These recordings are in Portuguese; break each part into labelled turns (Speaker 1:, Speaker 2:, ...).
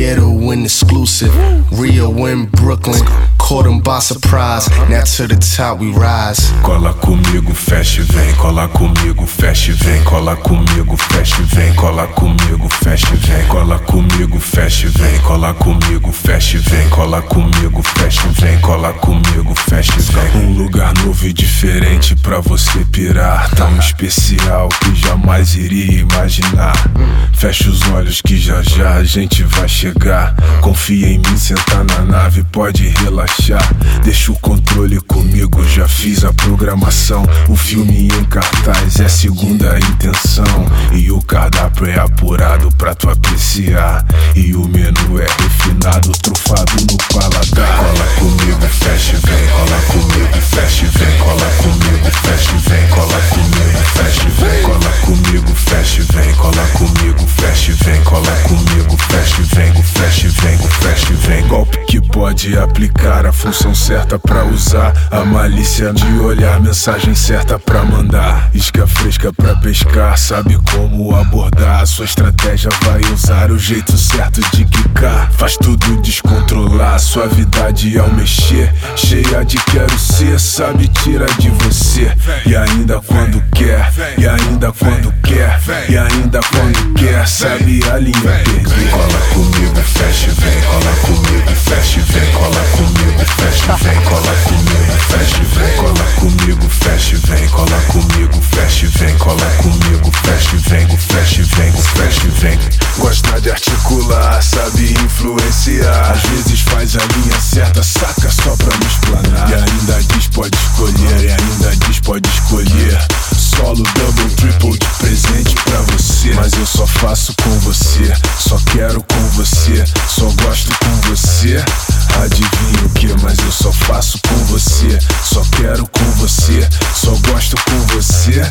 Speaker 1: ghetto and exclusive. Rio in Brooklyn, caught them by surprise. Now to the top we rise.
Speaker 2: Cola comigo, fecha vem. Cola comigo, fecha vem. Cola comigo, fecha vem. Cola comigo, fecha vem. Cola comigo, fecha vem. Cola comigo, fecha vem. Cola comigo, fecha vem. Cola comigo, vem. Um lugar novo e diferente pra você pirar. Tão especial que jamais iria imaginar. Fecha os olhos que já já a gente vai chegar. Confia em mim, sentar na nave, pode relaxar. Deixa o controle comigo, já fiz a programação. O filme em cartaz é segunda intenção. E o cardápio é apurado pra tu apreciar. E o menu é refinado, pode aplicar a função certa pra usar. A malícia de olhar, mensagem certa pra mandar. Isca fresca pra pescar, sabe como abordar. Sua estratégia vai usar o jeito certo de quicar. Faz tudo descontrolar, suavidade ao mexer. Cheia de quero ser, sabe, tira de você. E ainda quando quer, e ainda quando quer, e ainda quando quer, sabe a linha perder. Você. Adivinha o que? Mas eu só faço com você, só quero com você, só gosto com você.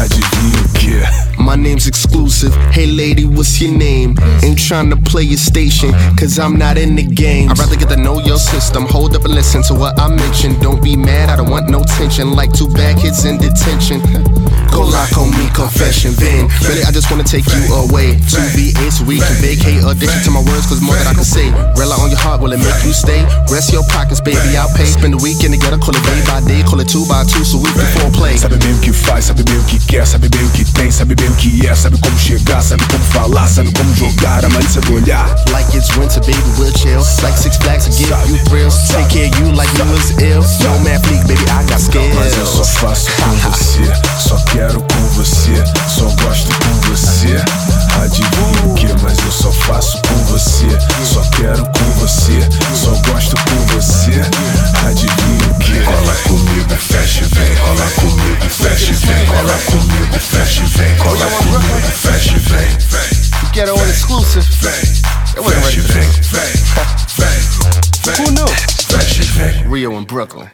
Speaker 2: Adivinha o que?
Speaker 1: My name's exclusive. Hey lady, what's your name? Ain't trying to play your station, cause I'm not in the game. I'd rather get to know your system. Hold up and listen to what I mention. Don't be mad, want no tension. Like two bad kids in detention. Cola con me confession, Vin. Really, I just wanna take you away. To VA so we can vacate. Addiction to my words, cause more that I can say. Rely on your heart, will it make you stay? Rest your pockets, baby, I'll pay. Spend the weekend together, call it day by day, call it two by two, so we can foreplay.
Speaker 2: Sabe bem o que faz, sabe bem o que quer, sabe bem o que tem, sabe bem o que é, sabe como chegar, sabe como falar, sabe como jogar, a malícia do olhar.
Speaker 1: Like it's winter, baby, we'll chill. Like Six Flags will give you thrills. Take care of you like you was ill. No man fleek, baby,
Speaker 2: Mas eu só faço com você, só quero com você, só gosto com você. Adivinha o que? Mas eu só faço com você, só quero com você, só gosto com você. Adivinha o que? Cola comigo, fecha e vem, cola comigo, fecha e vem, cola comigo, fecha e vem, cola comigo, fecha e vem.
Speaker 1: Ghetto and exclusive. Wasn't
Speaker 2: Fecha e vem, vem, vem, vem.
Speaker 1: Who knew?
Speaker 2: Fecha e vem.
Speaker 1: Rio and Brooklyn.